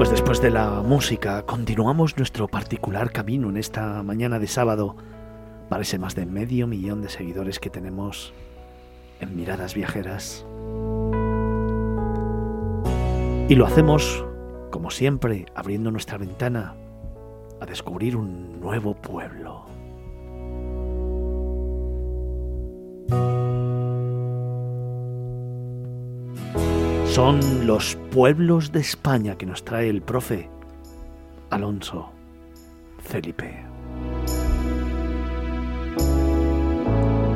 Pues después de la música, continuamos nuestro particular camino en esta mañana de sábado para ese más de medio millón de seguidores que tenemos en Miradas Viajeras. Y lo hacemos, como siempre, abriendo nuestra ventana a descubrir un nuevo pueblo. Son los pueblos de España que nos trae el profe Alonso Felipe.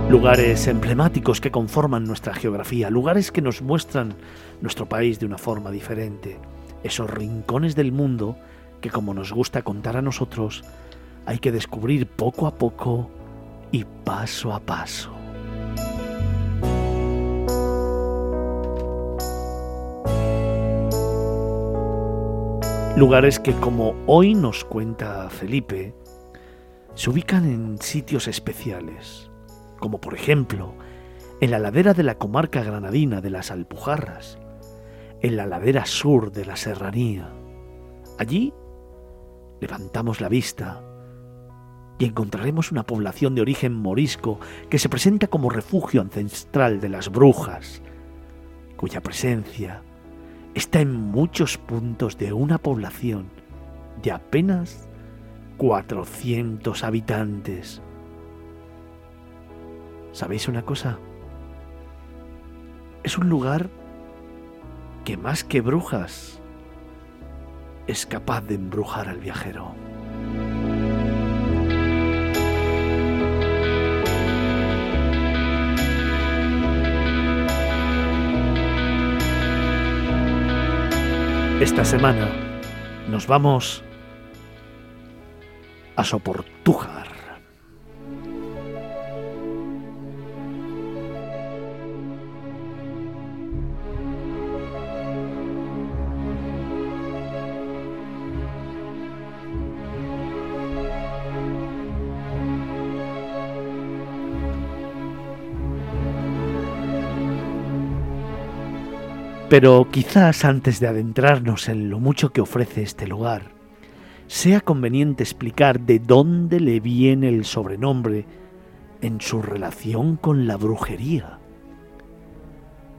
Lugares emblemáticos que conforman nuestra geografía, lugares que nos muestran nuestro país de una forma diferente, esos rincones del mundo que como nos gusta contar a nosotros, hay que descubrir poco a poco y paso a paso. Lugares que, como hoy nos cuenta Felipe, se ubican en sitios especiales, como por ejemplo en la ladera de la comarca granadina de las Alpujarras, en la ladera sur de la Serranía. Allí levantamos la vista y encontraremos una población de origen morisco que se presenta como refugio ancestral de las brujas, cuya presencia está en muchos puntos de una población de apenas 400 habitantes. ¿Sabéis una cosa? Es un lugar que más que brujas es capaz de embrujar al viajero. Esta semana nos vamos a Soportújar. Pero quizás antes de adentrarnos en lo mucho que ofrece este lugar, sea conveniente explicar de dónde le viene el sobrenombre en su relación con la brujería.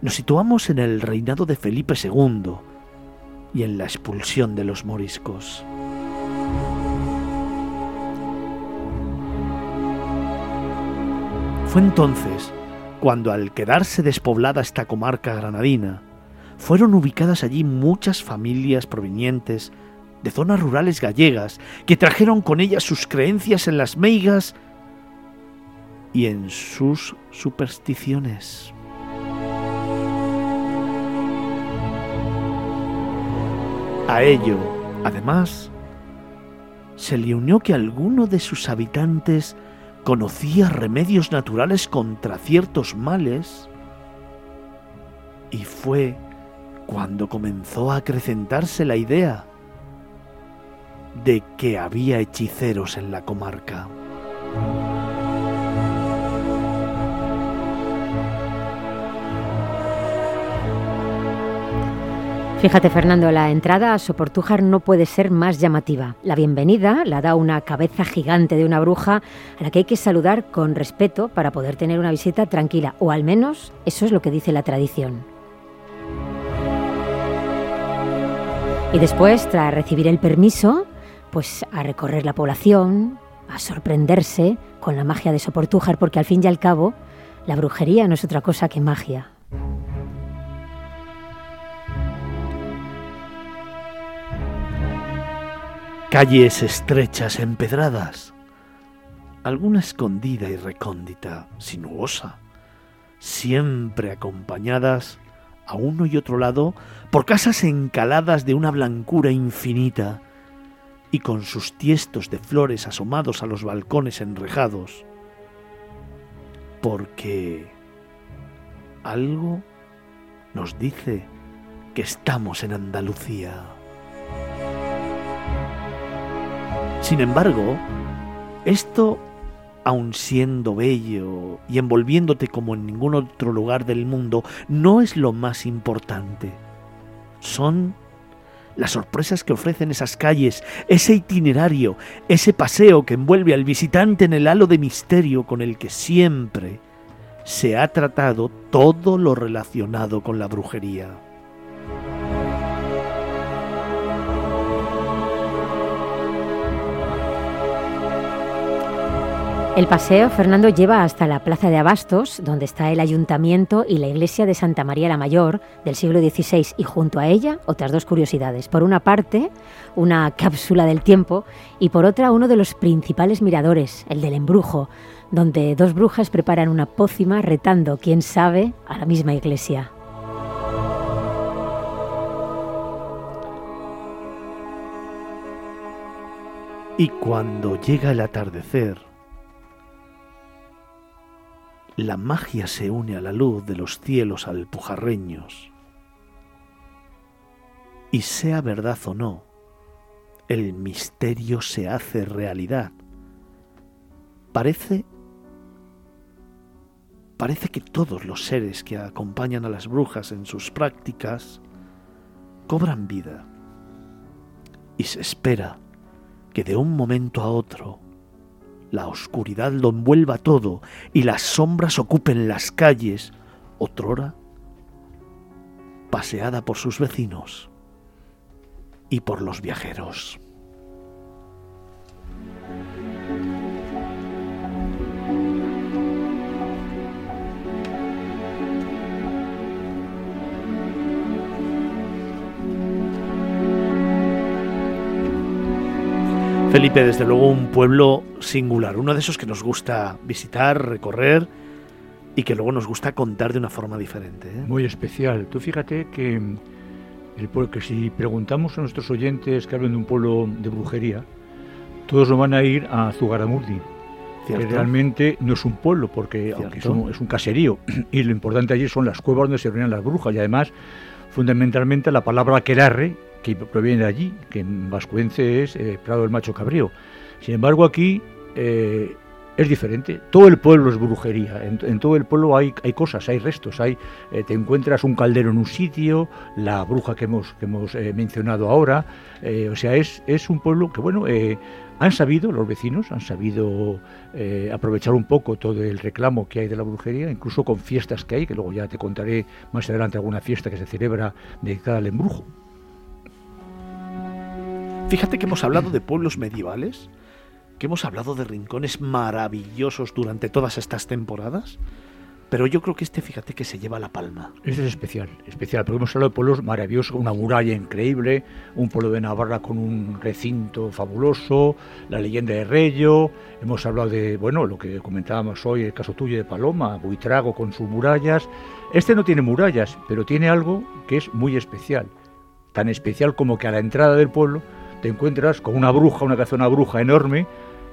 Nos situamos en el reinado de Felipe II y en la expulsión de los moriscos. Fue entonces cuando al quedarse despoblada esta comarca granadina, fueron ubicadas allí muchas familias provenientes de zonas rurales gallegas que trajeron con ellas sus creencias en las meigas y en sus supersticiones. A ello, además, se le unió que alguno de sus habitantes conocía remedios naturales contra ciertos males y fue cuando comenzó a acrecentarse la idea de que había hechiceros en la comarca. Fíjate, Fernando, la entrada a Soportújar no puede ser más llamativa. La bienvenida la da una cabeza gigante de una bruja a la que hay que saludar con respeto para poder tener una visita tranquila, o al menos eso es lo que dice la tradición. Y después, tras recibir el permiso, pues a recorrer la población, a sorprenderse con la magia de Soportújar, porque al fin y al cabo, la brujería no es otra cosa que magia. Calles estrechas, empedradas, alguna escondida y recóndita, sinuosa, siempre acompañadas a uno y otro lado por casas encaladas de una blancura infinita y con sus tiestos de flores asomados a los balcones enrejados, porque algo nos dice que estamos en Andalucía. Sin embargo, esto aun siendo bello y envolviéndote como en ningún otro lugar del mundo, no es lo más importante. Son las sorpresas que ofrecen esas calles, ese itinerario, ese paseo que envuelve al visitante en el halo de misterio con el que siempre se ha tratado todo lo relacionado con la brujería. El paseo, Fernando, lleva hasta la Plaza de Abastos, donde está el ayuntamiento y la iglesia de Santa María la Mayor del siglo XVI, y junto a ella otras dos curiosidades. Por una parte, una cápsula del tiempo y por otra uno de los principales miradores, el del embrujo, donde dos brujas preparan una pócima retando, quién sabe, a la misma iglesia. Y cuando llega el atardecer, la magia se une a la luz de los cielos alpujarreños. Y sea verdad o no, el misterio se hace realidad. Parece parece que todos los seres que acompañan a las brujas en sus prácticas cobran vida. Y se espera que de un momento a otro la oscuridad lo envuelva todo y las sombras ocupen las calles, otrora paseada por sus vecinos y por los viajeros. Felipe, desde luego un pueblo singular, uno de esos que nos gusta visitar, recorrer y que luego nos gusta contar de una forma diferente. ¿eh? Muy especial. Tú fíjate que el pueblo, que si preguntamos a nuestros oyentes que hablan de un pueblo de brujería, todos nos van a ir a Zugaramurdi, que realmente no es un pueblo, porque es un, es un, caserío, y lo importante allí son las cuevas donde se reunían las brujas, y además, fundamentalmente, la palabra querarre que proviene de allí, que en vascuence es eh, Prado del Macho Cabrío. Sin embargo, aquí eh, es diferente. Todo el pueblo es brujería. En, todo el pueblo hay, hay, cosas, hay restos. Hay, eh, te encuentras un caldero en un sitio, la bruja que hemos, que hemos mencionado ahora. o sea, es, es un pueblo que, bueno, han sabido, los vecinos han sabido aprovechar un poco todo el reclamo que hay de la brujería, incluso con fiestas que hay, que luego ya te contaré más adelante alguna fiesta que se celebra dedicada al embrujo. Fíjate que hemos hablado de pueblos medievales, que hemos hablado de rincones maravillosos durante todas estas temporadas, pero yo creo que este, fíjate que se lleva la palma. Este es especial, especial, porque hemos hablado de pueblos maravillosos, una muralla increíble, un pueblo de Navarra con un recinto fabuloso, la leyenda de Reyo, hemos hablado de, bueno, lo que comentábamos hoy, el caso tuyo de Paloma, Buitrago con sus murallas. Este no tiene murallas, pero tiene algo que es muy especial, tan especial como que a la entrada del pueblo te encuentras con una bruja, una una bruja enorme,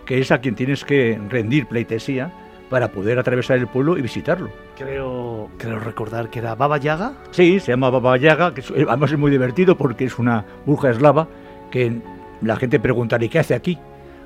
que es a quien tienes que rendir pleitesía para poder atravesar el pueblo y visitarlo. Creo, creo recordar que era Baba Yaga. Sí, se llama Baba Yaga, que además es muy divertido porque es una bruja eslava que la gente preguntará, ¿y qué hace aquí?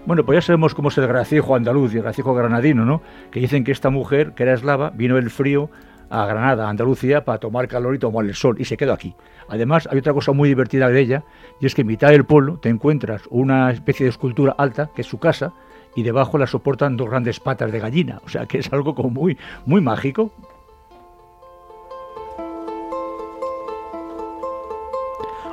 Bueno, pues ya sabemos cómo es el gracejo andaluz y el gracejo granadino, ¿no? Que dicen que esta mujer, que era eslava, vino el frío a Granada, a Andalucía, para tomar calor y tomar el sol, y se quedó aquí. Además, hay otra cosa muy divertida de ella, y es que en mitad del pueblo te encuentras una especie de escultura alta, que es su casa, y debajo la soportan dos grandes patas de gallina, o sea que es algo como muy, muy mágico.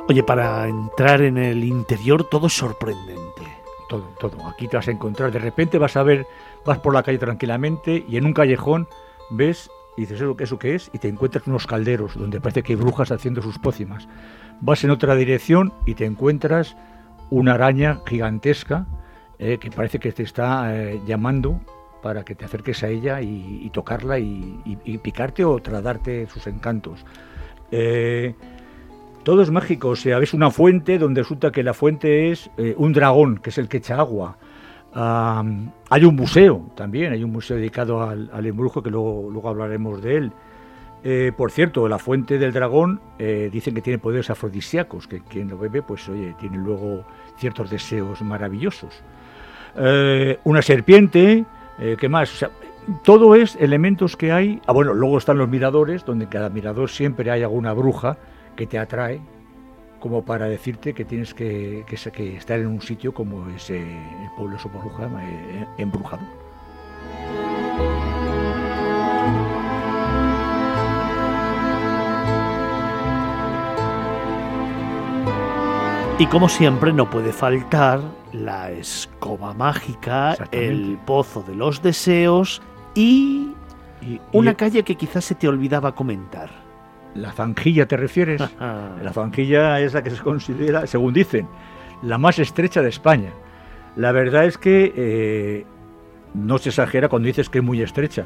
Oye, para entrar en el interior todo es sorprendente. Todo, todo. Aquí te vas a encontrar, de repente vas a ver, vas por la calle tranquilamente y en un callejón ves y dices, ¿eso, ¿eso qué es? Y te encuentras unos calderos donde parece que hay brujas haciendo sus pócimas. Vas en otra dirección y te encuentras una araña gigantesca eh, que parece que te está eh, llamando para que te acerques a ella y, tocarla y, picarte o tratarte sus encantos. Eh, todo es mágico, o sea, ves una fuente donde resulta que la fuente es un dragón, que es el que echa agua hay un museo también, hay un museo dedicado al, embrujo que luego, hablaremos de él. Eh, por cierto, la fuente del dragón eh, dicen que tiene poderes afrodisíacos, que quien lo bebe, pues oye, tiene luego ciertos deseos maravillosos. Eh, una serpiente, ¿qué más? todo es elementos que hay. Ah, bueno, luego están los miradores, donde en cada mirador siempre hay alguna bruja que te atrae como para decirte que tienes que, que, estar en un sitio como es el pueblo de Soporruja, eh, embrujado. Y como siempre no puede faltar la escoba mágica, el pozo de los deseos y, una calle que quizás se te olvidaba comentar. ¿La zanjilla te refieres? la zanjilla es la que se considera, según dicen, la más estrecha de España. La verdad es que eh, no se exagera cuando dices que es muy estrecha.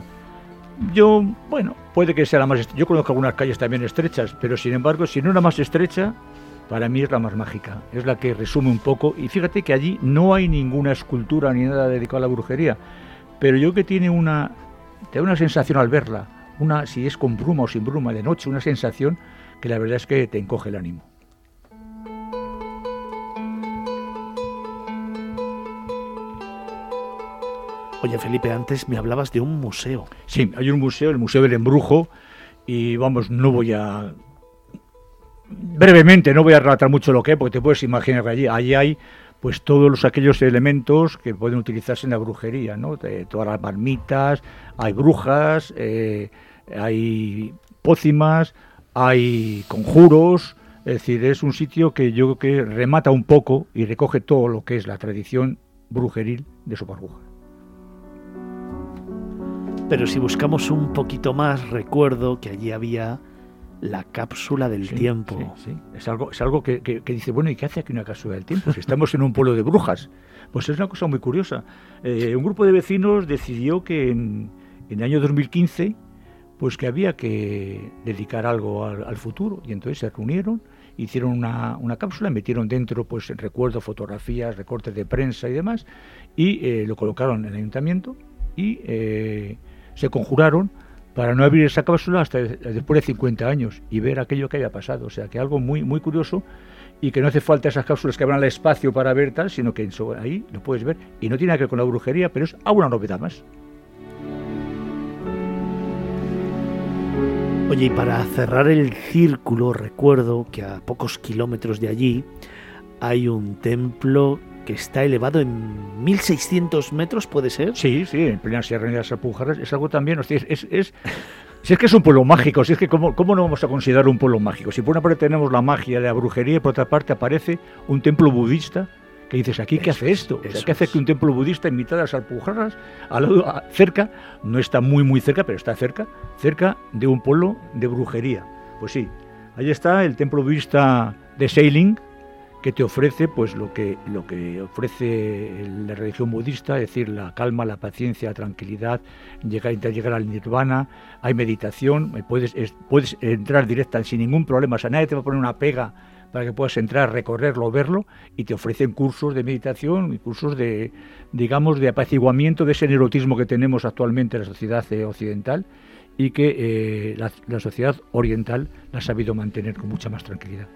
Yo, bueno, puede que sea la más estrecha. Yo conozco algunas calles también estrechas, pero sin embargo, si no la más estrecha, para mí es la más mágica, es la que resume un poco. Y fíjate que allí no hay ninguna escultura ni nada dedicado a la brujería, pero yo que tiene una, te da una sensación al verla, una si es con bruma o sin bruma de noche, una sensación que la verdad es que te encoge el ánimo. Oye Felipe, antes me hablabas de un museo. Sí, hay un museo, el Museo del Embrujo, y vamos, no voy a brevemente, no voy a relatar mucho lo que porque te puedes imaginar que allí, allí hay pues todos los, aquellos elementos que pueden utilizarse en la brujería, ¿no? todas las marmitas, hay brujas, eh, hay pócimas, hay conjuros, es decir, es un sitio que yo creo que remata un poco y recoge todo lo que es la tradición brujeril de Soparruja. Pero si buscamos un poquito más, recuerdo que allí había la cápsula del tiempo. Sí, Es algo, es algo que, dice, bueno, ¿y qué hace aquí una cápsula del tiempo? Si estamos en un pueblo de brujas. Pues es una cosa muy curiosa. Eh, un grupo de vecinos decidió que en, el año 2015 pues que había que dedicar algo al, futuro y entonces se reunieron hicieron una, una, cápsula metieron dentro pues recuerdos fotografías recortes de prensa y demás y eh, lo colocaron en el ayuntamiento y eh, se conjuraron para no abrir esa cápsula hasta después de 50 años y ver aquello que haya pasado. O sea, que algo muy, muy curioso y que no hace falta esas cápsulas que abran el espacio para ver tal, sino que ahí lo puedes ver. Y no tiene que ver con la brujería, pero es alguna novedad más. Oye, y para cerrar el círculo, recuerdo que a pocos kilómetros de allí hay un templo que está elevado en 1600 metros, ¿puede ser? Sí, sí, en plena Sierra de las Alpujarras. Es algo también, es, es, si es que es un pueblo mágico, si es que ¿cómo, ¿cómo, no vamos a considerar un pueblo mágico? Si por una parte tenemos la magia de la brujería y por otra parte aparece un templo budista que dices, ¿aquí qué hace esto? ¿Qué hace que un templo budista en mitad de las Alpujarras, al lado, cerca, no está muy muy cerca, pero está cerca, cerca de un pueblo de brujería? Pues sí, ahí está el templo budista de Sailing, que te ofrece pues lo que lo que ofrece la religión budista, es decir, la calma, la paciencia, la tranquilidad, llegar llegar al nirvana, hay meditación, eh, puedes puedes entrar directa sin ningún problema, o sea, nadie te va a poner una pega para que puedas entrar, recorrerlo, verlo y te ofrecen cursos de meditación y cursos de digamos de apaciguamiento de ese neurotismo que tenemos actualmente en la sociedad eh, occidental y que eh, la sociedad oriental la ha sabido mantener con mucha más tranquilidad.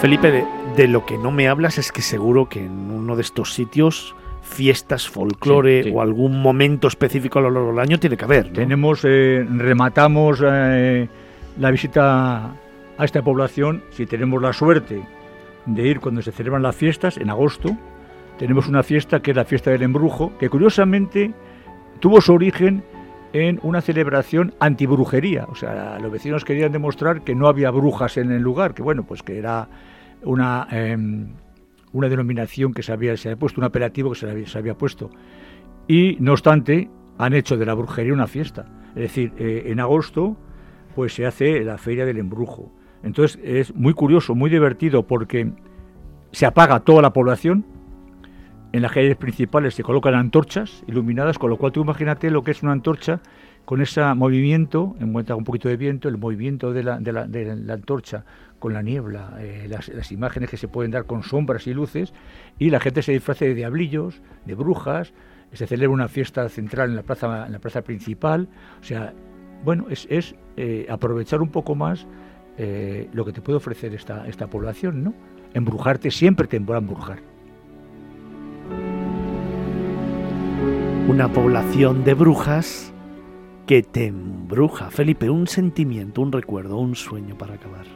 Felipe, de, lo que no me hablas es que seguro que en uno de estos sitios fiestas, folclore o algún momento específico a lo largo del año tiene que haber. Tenemos, eh, rematamos eh, la visita a esta población, si tenemos la suerte de ir cuando se celebran las fiestas, en agosto, tenemos una fiesta que es la fiesta del embrujo, que curiosamente tuvo su origen en una celebración antibrujería. O sea, los vecinos querían demostrar que no había brujas en el lugar, que bueno, pues que era una, em, una denominación que se había, se puesto, un apelativo que se había, se había puesto. Y no obstante, han hecho de la brujería una fiesta. Es decir, eh, en agosto pues se hace la feria del embrujo. Entonces es muy curioso, muy divertido porque se apaga toda la población, en las calles principales se colocan antorchas iluminadas, con lo cual tú imagínate lo que es una antorcha con ese movimiento, en un poquito de viento, el movimiento de la, la, antorcha con la niebla, eh, las, imágenes que se pueden dar con sombras y luces, y la gente se disfraza de diablillos, de brujas, se celebra una fiesta central en la plaza, en la plaza principal, o sea, bueno, es, es eh, aprovechar un poco más eh, lo que te puede ofrecer esta, esta población, ¿no? Embrujarte siempre te va a embrujar. Una población de brujas que te embruja. Felipe, un sentimiento, un recuerdo, un sueño para acabar.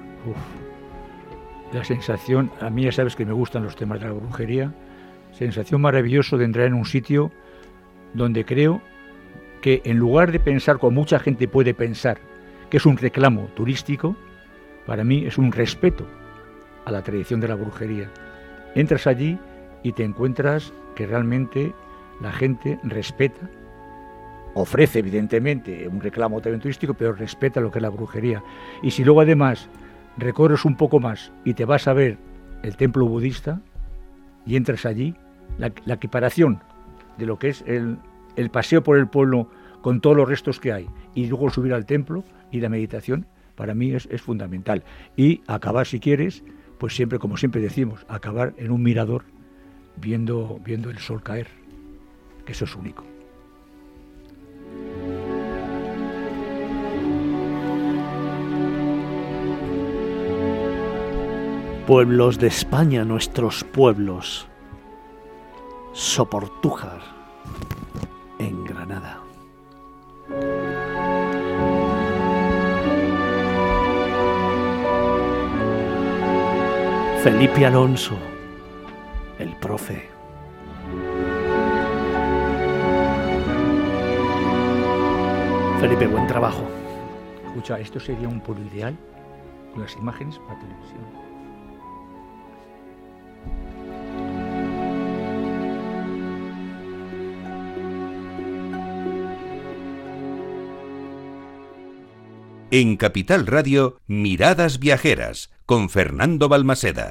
La sensación, a mí ya sabes que me gustan los temas de la brujería, sensación maravillosa de entrar en un sitio donde creo que en lugar de pensar como mucha gente puede pensar, que es un reclamo turístico, para mí es un respeto a la tradición de la brujería. Entras allí y te encuentras que realmente la gente respeta, ofrece evidentemente un reclamo también turístico, pero respeta lo que es la brujería. Y si luego además recorres un poco más y te vas a ver el templo budista y entras allí, la, equiparación de lo que es el, el paseo por el pueblo con todos los restos que hay y luego subir al templo y la meditación, para mí es, es, fundamental. Y acabar, si quieres, pues siempre, como siempre decimos, acabar en un mirador viendo, viendo el sol caer, eso es único. Pueblos de España, nuestros pueblos. Soportújar, en Granada. Felipe Alonso, el profe. Felipe, buen trabajo. Escucha, esto sería un pueblo ideal con las imágenes para televisión. En Capital Radio, Miradas Viajeras, con Fernando Balmaseda.